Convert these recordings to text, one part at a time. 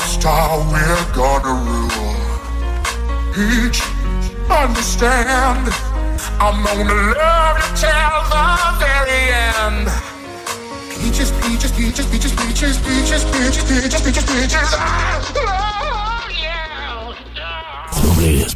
star, we're gonna rule. Each understand, I'm gonna love you till the very end. Peaches, peaches, peaches, peaches, peaches, peaches, peaches, peaches, peaches, peaches. I love you. Please.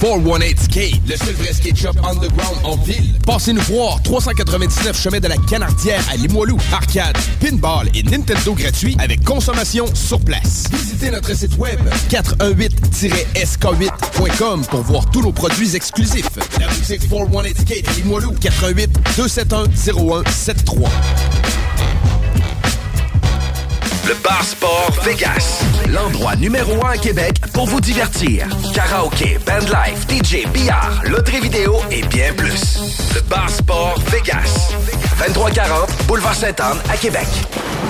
418 Skate, le seul vrai skate shop underground en ville. Passez nous voir, 399 chemin de la Canardière à Limoilou, arcade, pinball et Nintendo gratuit avec consommation sur place. Visitez notre site web 418-sk8.com pour voir tous nos produits exclusifs. La boutique 418 k à Limoilou, 88 271 0173. Le Bar Sport Vegas. L'endroit numéro un à Québec pour vous divertir. Karaoke, Life, DJ, billard, loterie vidéo et bien plus. Le Bar Sport Vegas. 2340 Boulevard saint anne à Québec.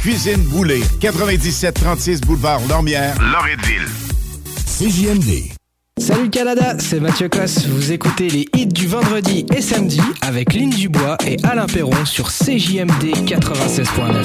Cuisine Boulée, 9736 boulevard Lormière, Loretteville. CJMD. Salut Canada, c'est Mathieu Cosse. Vous écoutez les hits du vendredi et samedi avec Lynn Dubois et Alain Perron sur CJMD 96.9.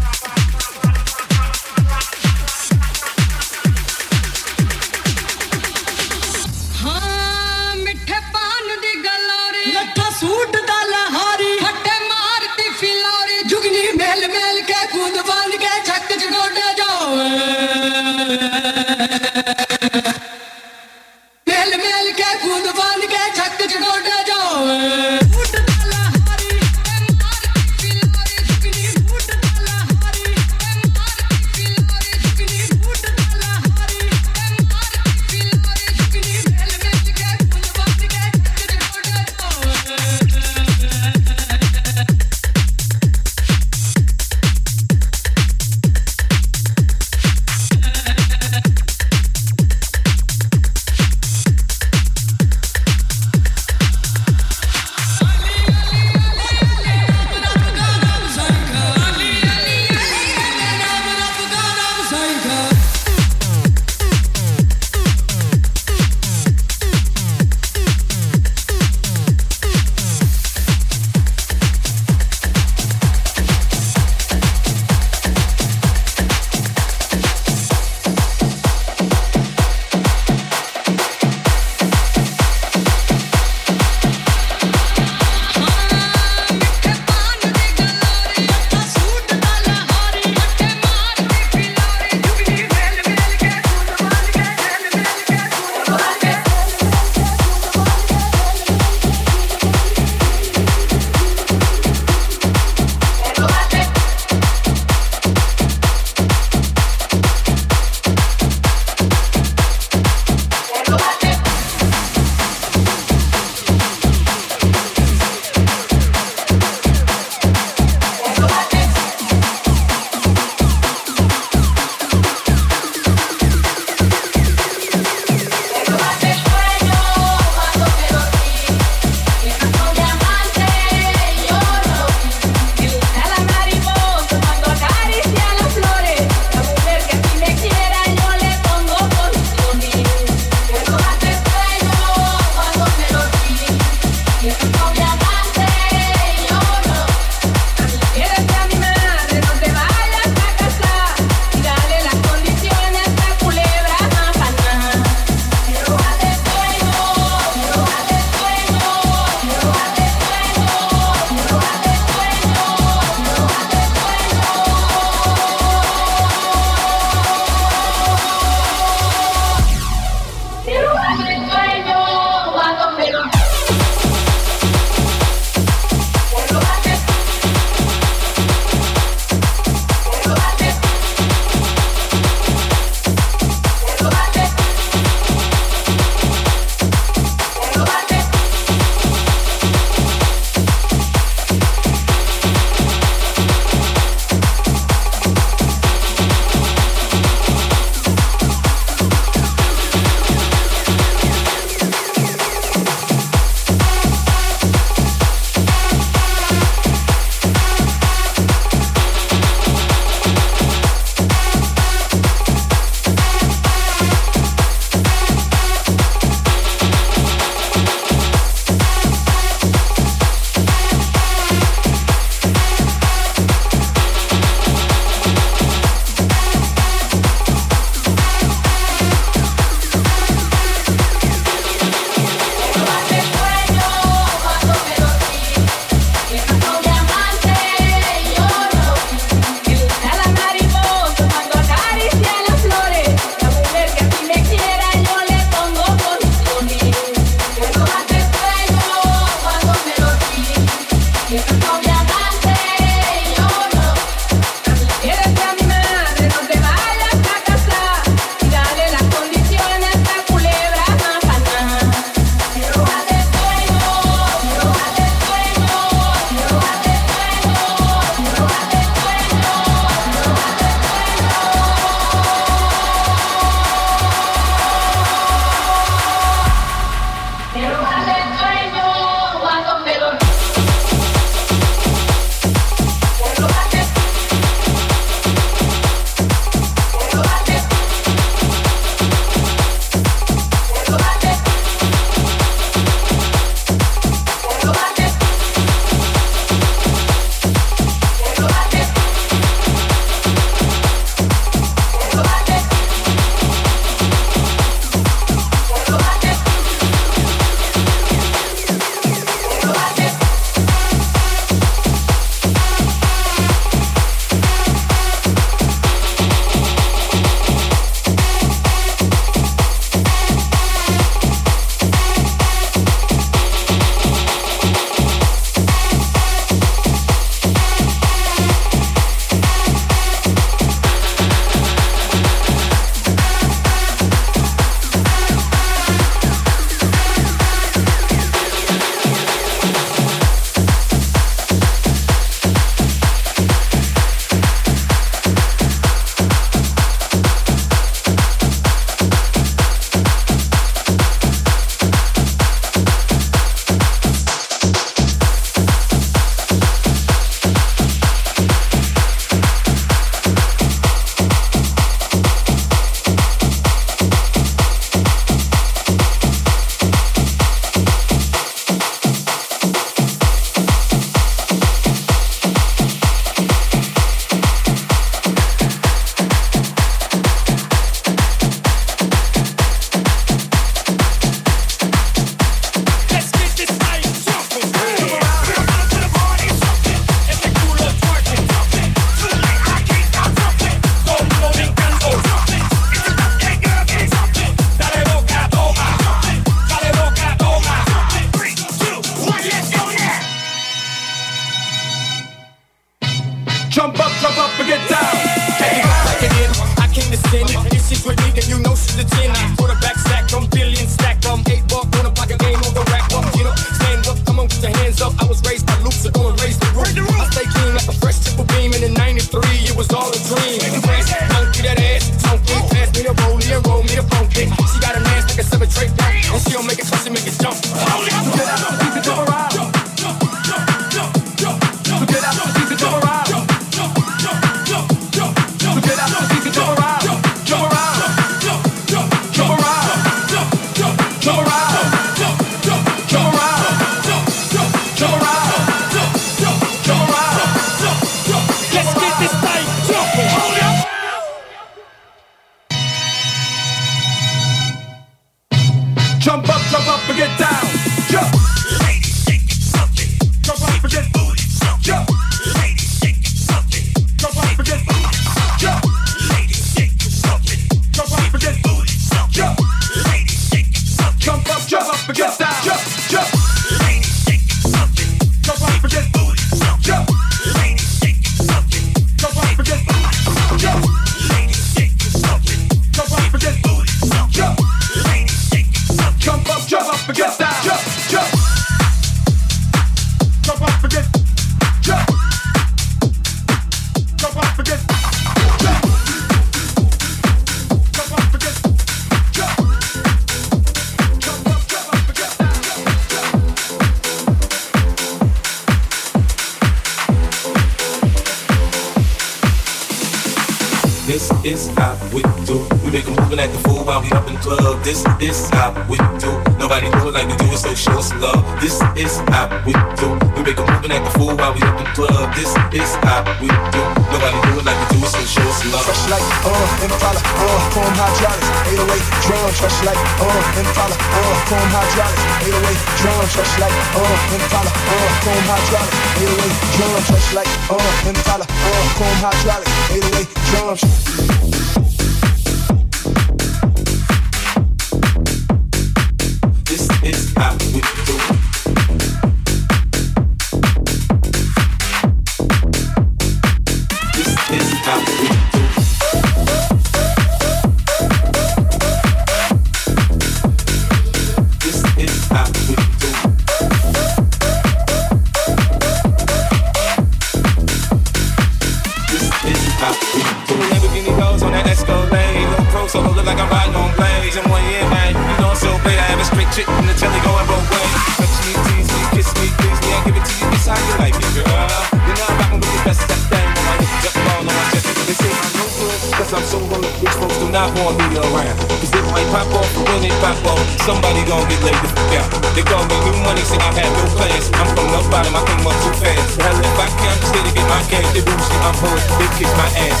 off when they pop off, somebody gon' get laid the fuck out. They call me new money, say I have no plans. I'm from the bottom, I came up too fast. Hell, if I can't, I'm still to get my cash. They boost I'm hurt, they kiss my ass.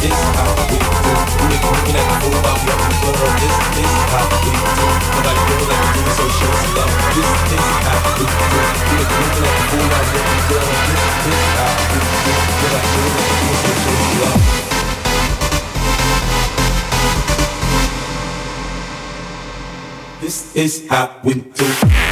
This is how we do. We ain't looking at the fool while we up in This is how we do. Nobody feels like we do, so show some love. This is how we do. We ain't looking at the fool while we up in This is how we do. Nobody feels like we do, so show some love. this is how we do.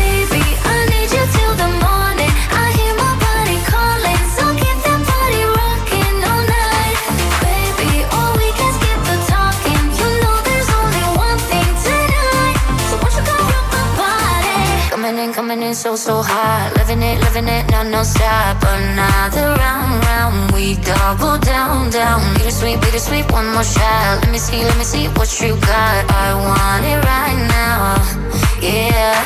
climbing so, so hot, Living it, living it, now no stop. Another round, round, we double down, down. Bittersweet, bittersweet, one more shot. Let me see, let me see what you got. I want it right now, yeah.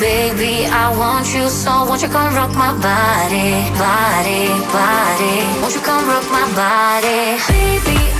Baby, I want you so. Won't you come rock my body, body, body? Won't you come rock my body, baby?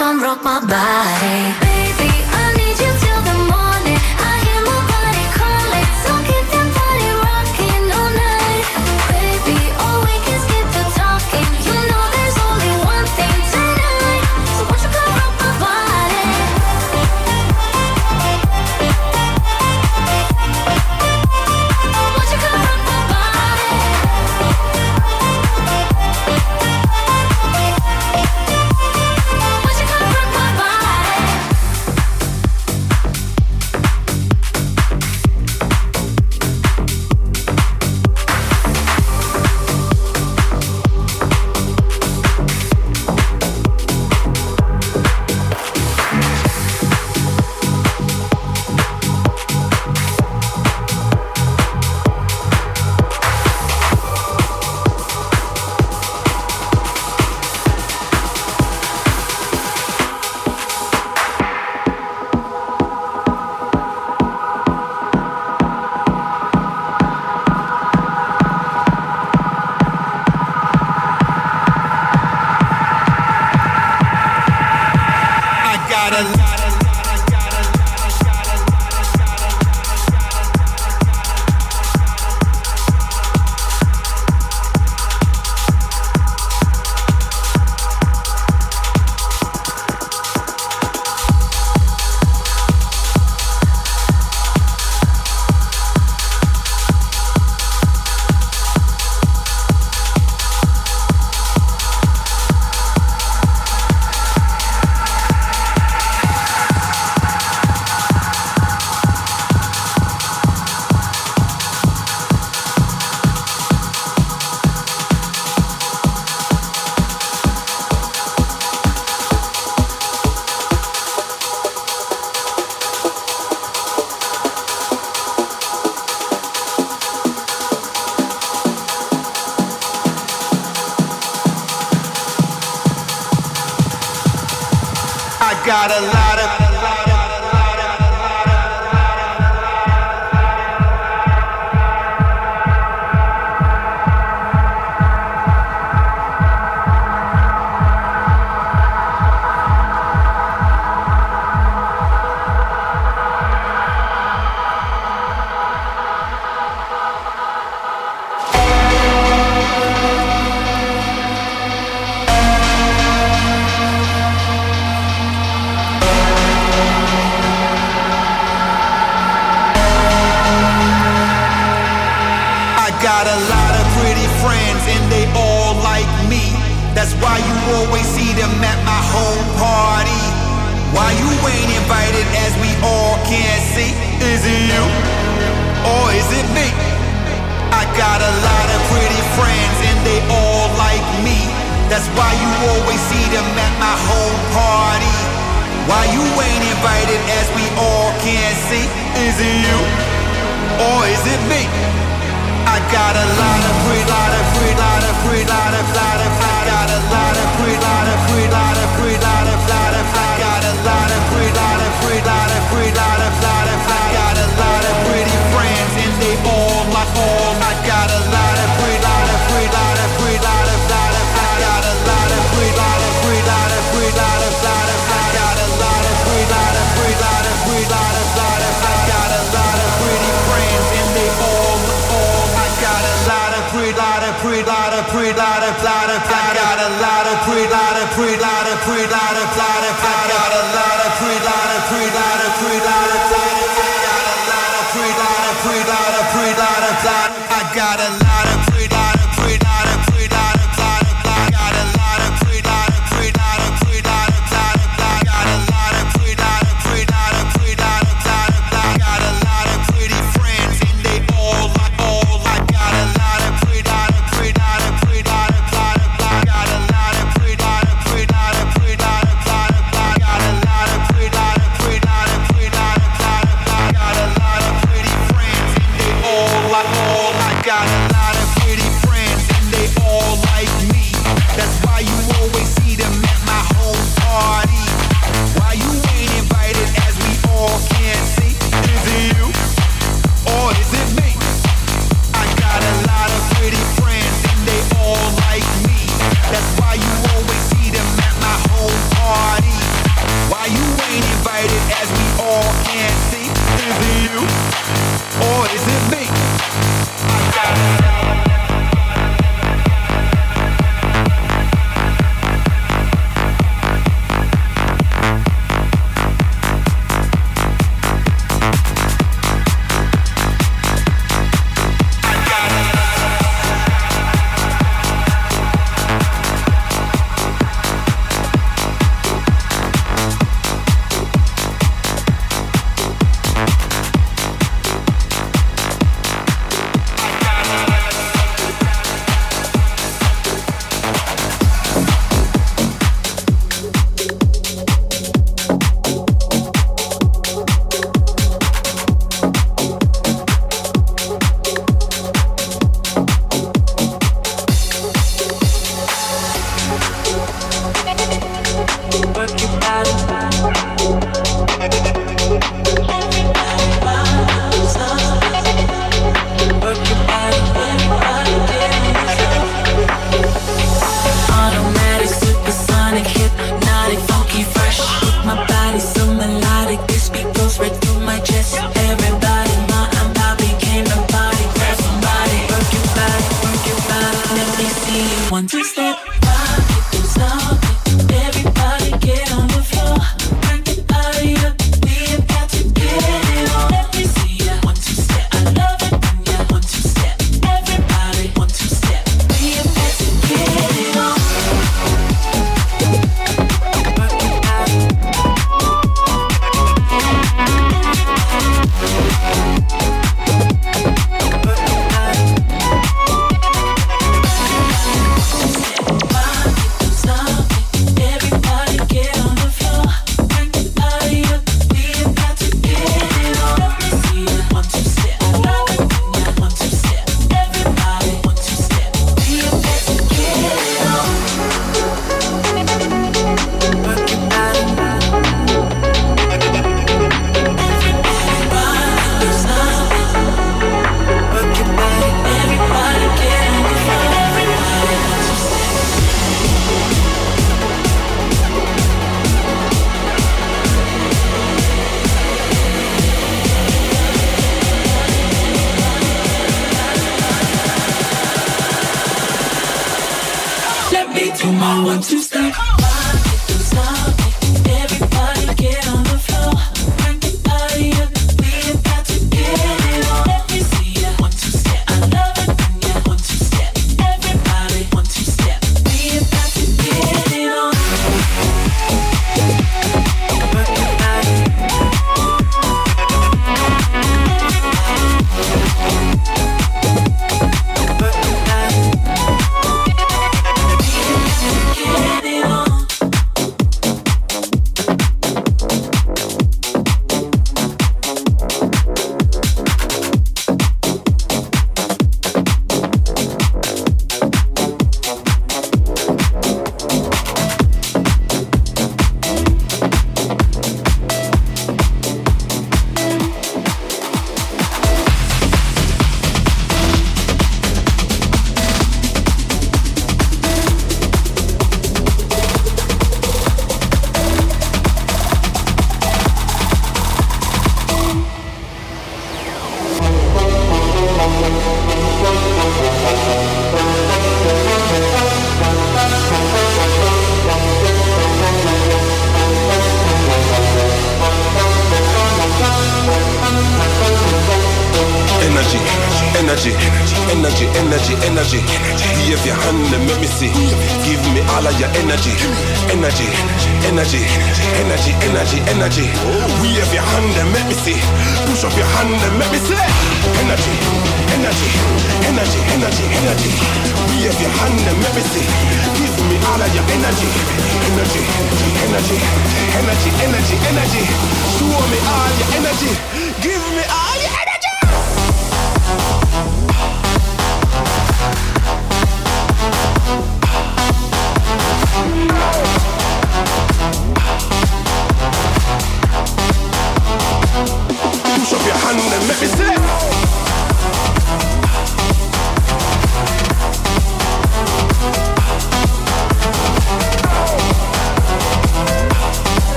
come rock my body, baby.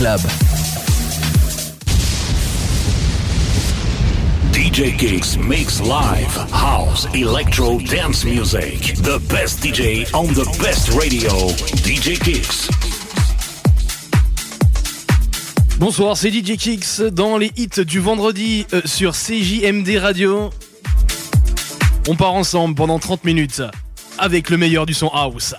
Club. DJ Kicks makes live, house, electro, dance music. The best DJ on the best radio. DJ Kicks. Bonsoir, c'est DJ Kicks dans les hits du vendredi euh, sur CJMD Radio. On part ensemble pendant 30 minutes avec le meilleur du son house.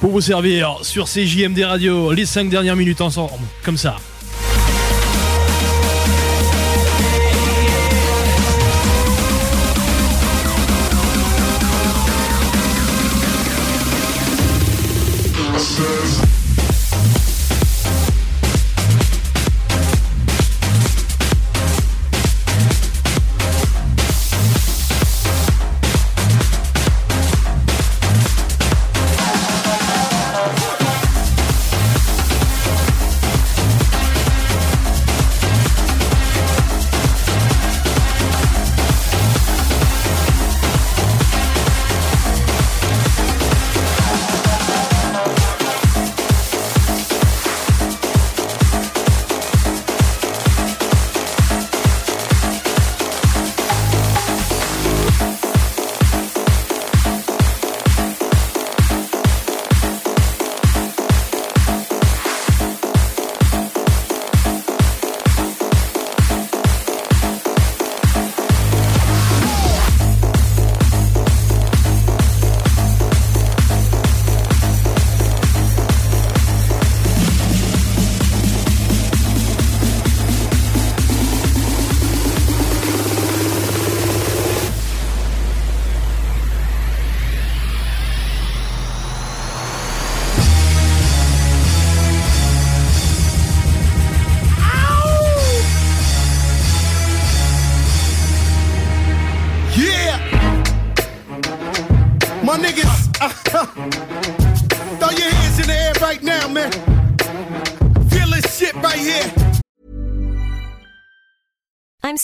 pour vous servir sur CJMD Radio les 5 dernières minutes ensemble, comme ça.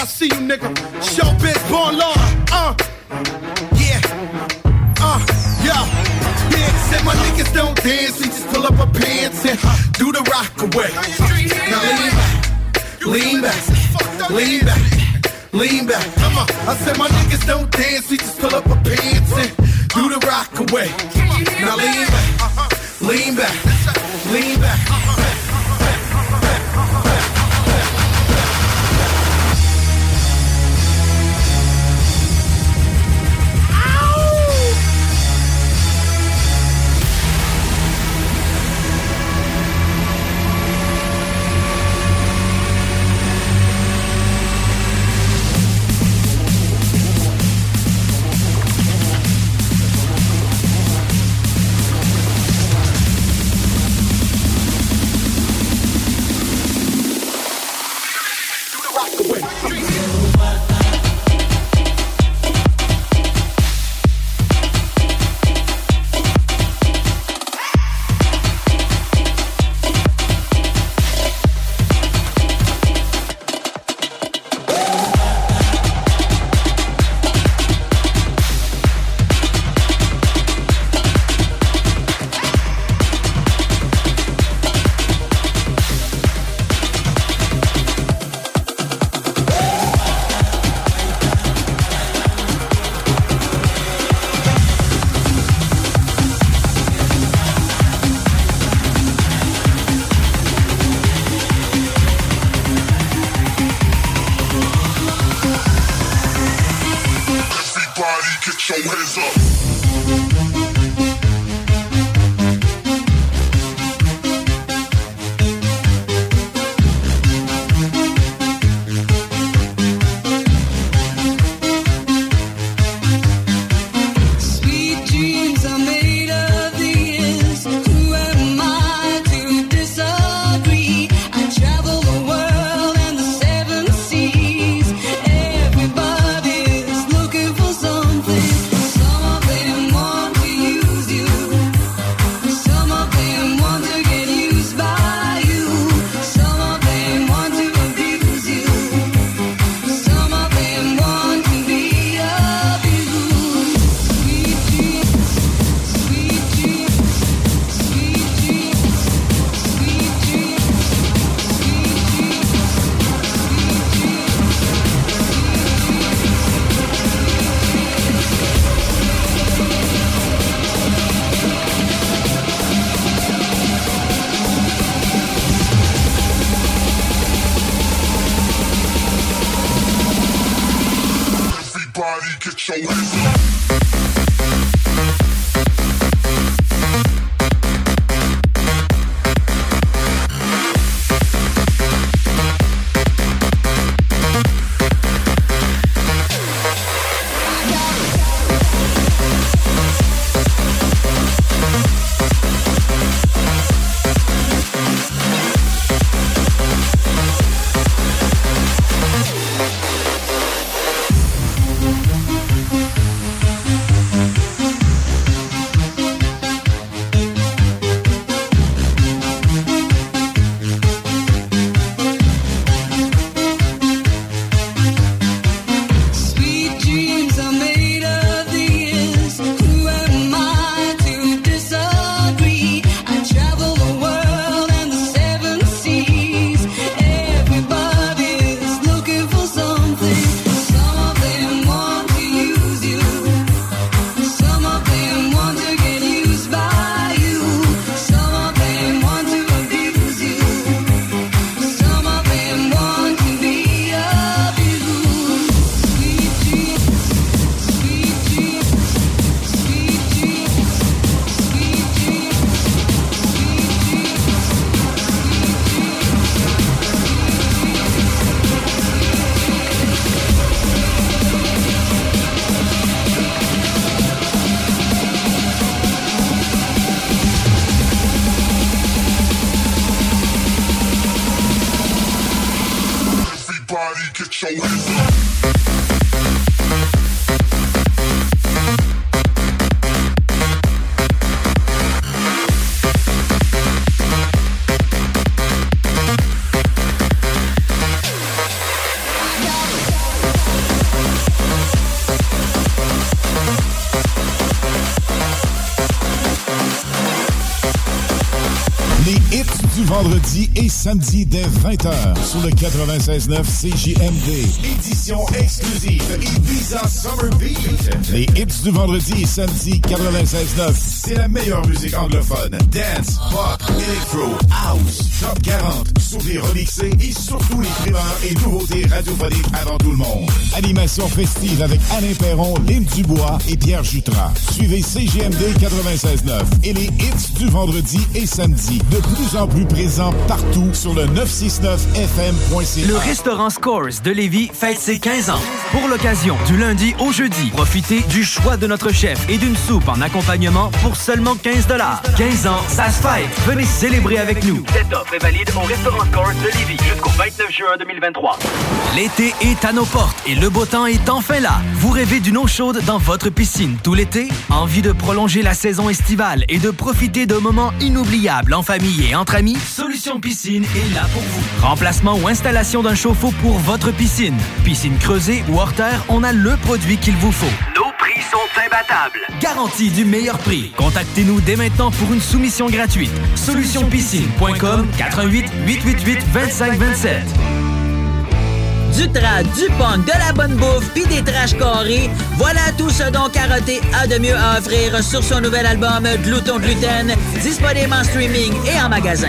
I see you, nigga. Show bitch, born law. Uh, yeah. Uh, yeah. Said my niggas don't dance, we just pull up our pants and do the rock away. Now lean back, lean back, lean back, lean back. Come on. I said my niggas don't dance, we just pull up our pants and do the rock away. Now lean back, lean back, lean back. Lean back. et samedi dès 20h sur le 96.9 CJMD. Édition exclusive Ibiza Summer Beat. Les hits du vendredi et samedi 96.9. C'est la meilleure musique anglophone. Dance, pop, electro, house, top 40. Souvenirs remixés et surtout les primeurs et nouveautés radiophoniques avant tout le monde. Animation festive avec Alain Perron, Lynn Dubois et Pierre Jutras. Suivez CGMD 96.9 et les hits du vendredi et samedi, de plus en plus présents partout sur le 969 FM. Le restaurant Scores de Lévis fête ses 15 ans. Pour l'occasion, du lundi au jeudi, profitez du choix de notre chef et d'une soupe en accompagnement pour seulement 15 15 ans, ça se fête. Venez célébrer avec nous. Cette offre est valide au Restaurant de Lévis jusqu'au 29 juin 2023. L'été est à nos portes et le beau temps est enfin là. Vous rêvez d'une eau chaude dans votre piscine tout l'été? Envie de prolonger la saison estivale et de profiter de moments inoubliables en famille et entre amis? Solution Piscine est là pour vous. Remplacement ou installation d'un chauffe-eau pour votre piscine. Piscine creusée ou hors terre, on a le produit qu'il vous faut. Nos prix sont imbattables. Garantie du meilleur prix. Contactez-nous dès maintenant pour une soumission gratuite. Solutionpiscine.com 88 888 2527. Du trad, du punk, de la bonne bouffe puis des trash carrés, voilà tout ce dont Caroté a de mieux à offrir sur son nouvel album Glouton Gluten, disponible en streaming et en magasin.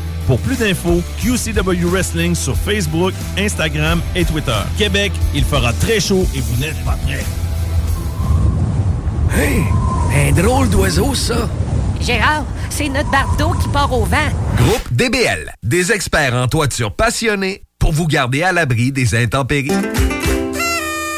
Pour plus d'infos, QCW Wrestling sur Facebook, Instagram et Twitter. Québec, il fera très chaud et vous n'êtes pas prêts. Hey, un drôle d'oiseau, ça. Gérard, c'est notre bardeau qui part au vent. Groupe DBL, des experts en toiture passionnés pour vous garder à l'abri des intempéries.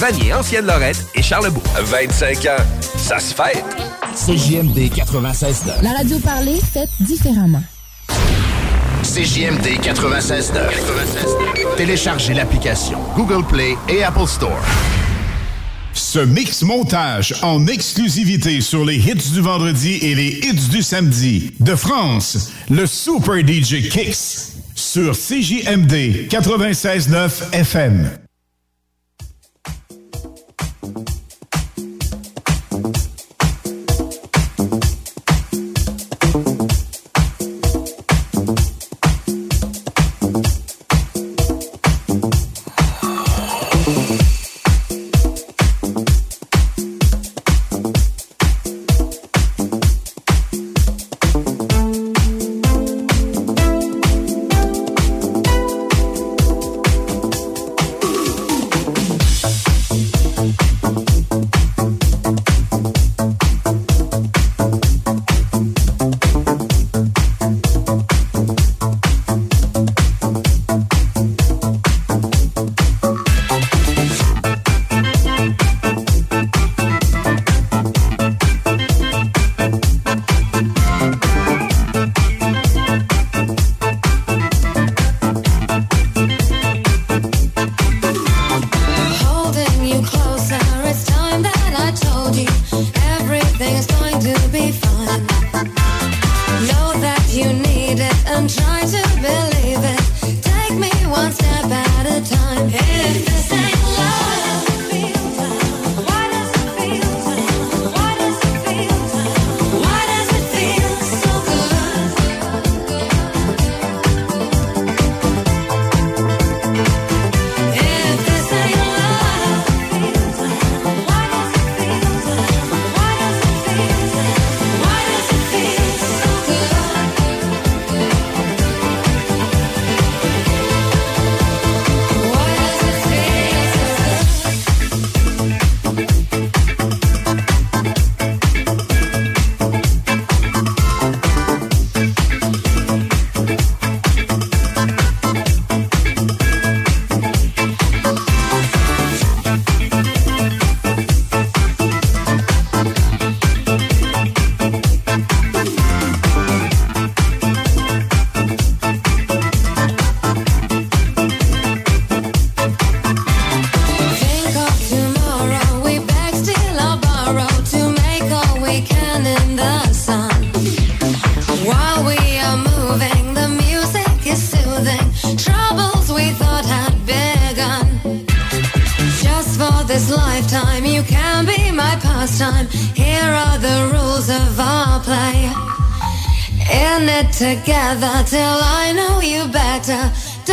Vanier, Ancienne-Lorette et Charlebourg. 25 ans, ça se fait. CJMD 96 La radio parlée, faite différemment. CJMD 96 Téléchargez l'application Google Play et Apple Store. Ce mix montage en exclusivité sur les hits du vendredi et les hits du samedi. De France, le Super DJ Kicks sur CJMD 96.9 FM.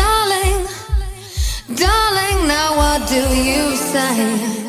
Darling, darling, now what do you say?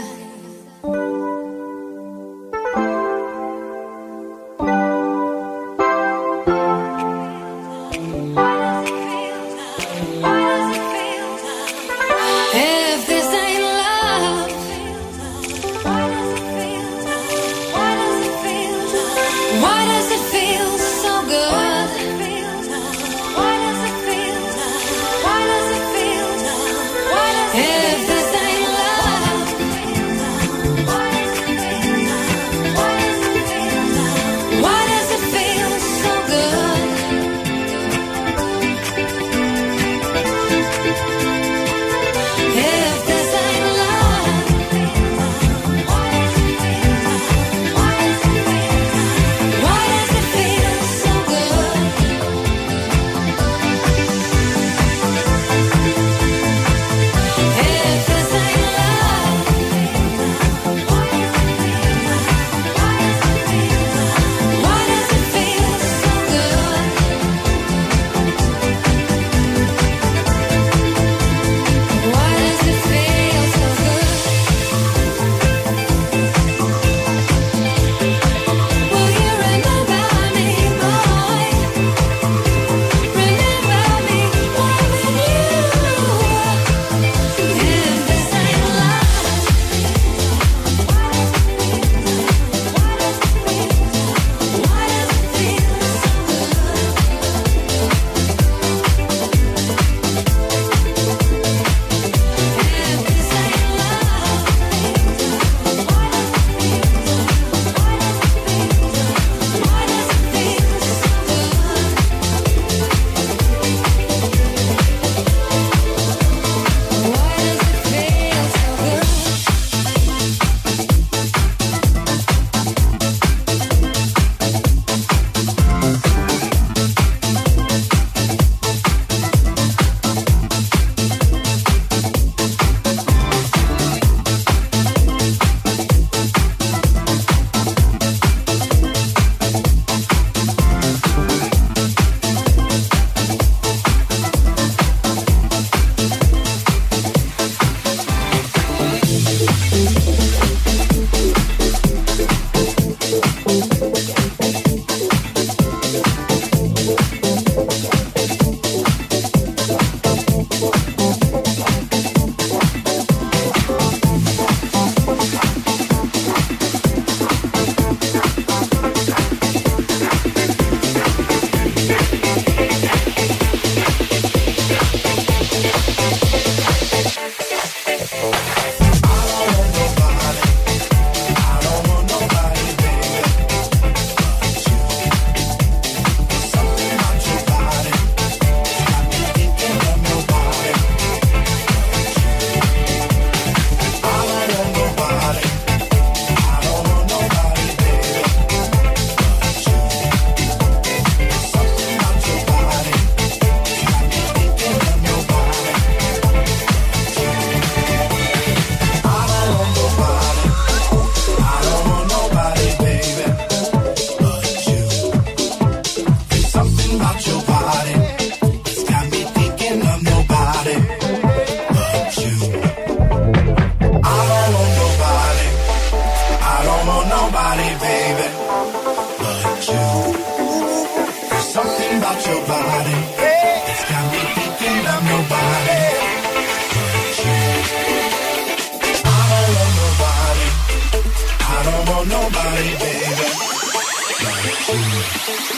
want nobody, baby, but you. There's something about your body that's got me thinking I'm nobody, but you. I don't want nobody. I don't want nobody, baby, but you.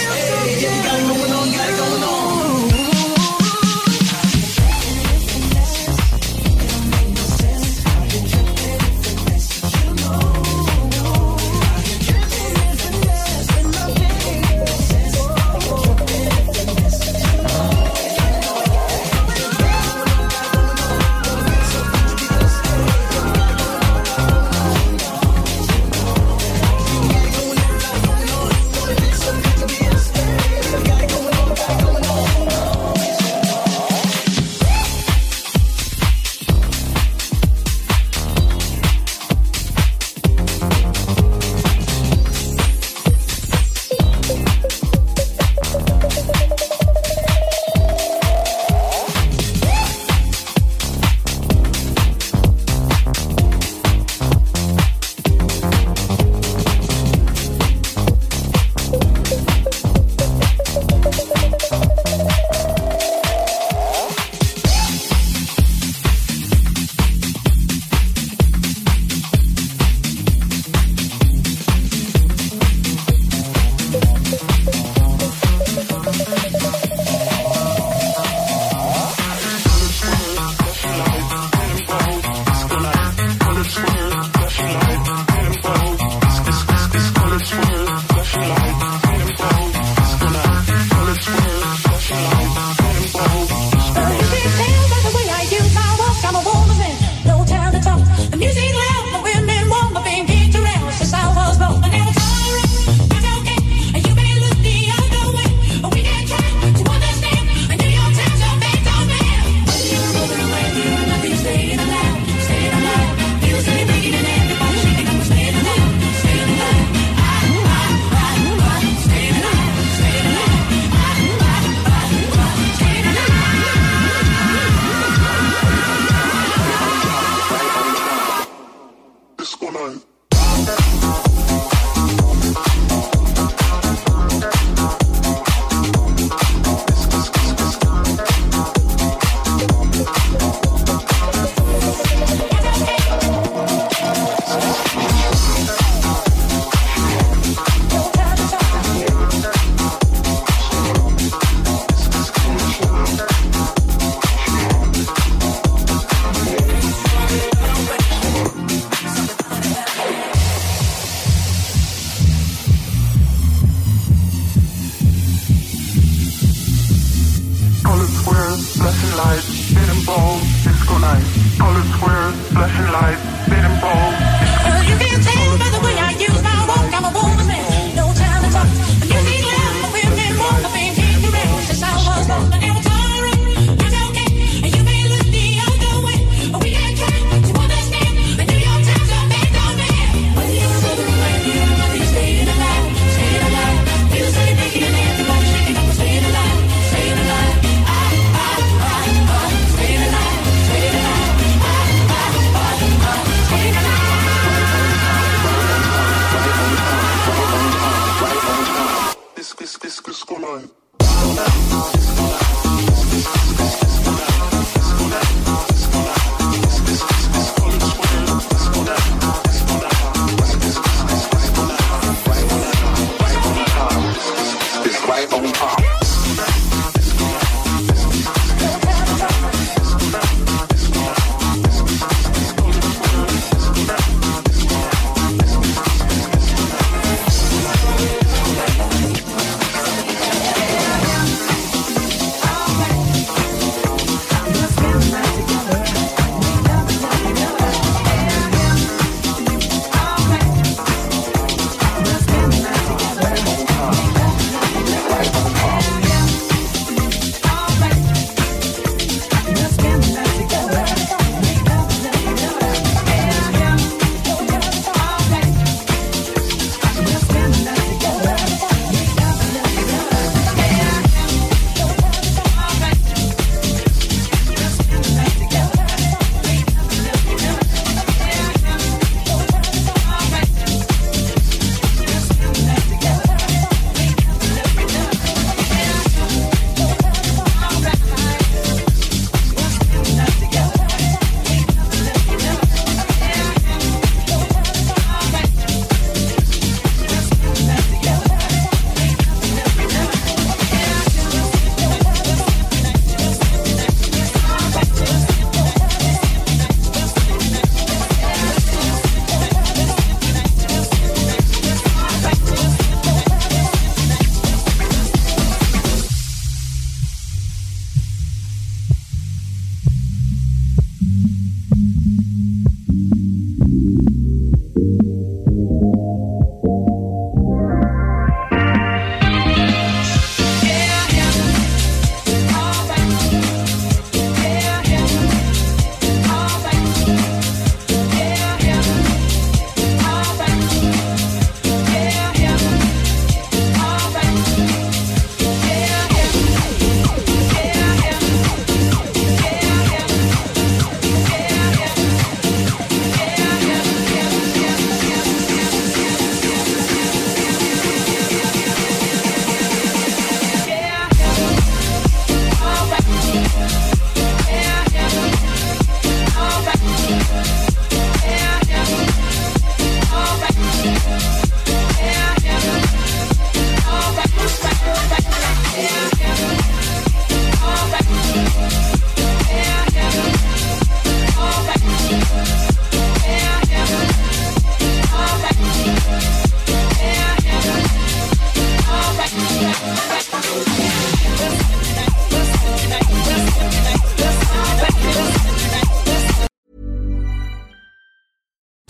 Hey, you got no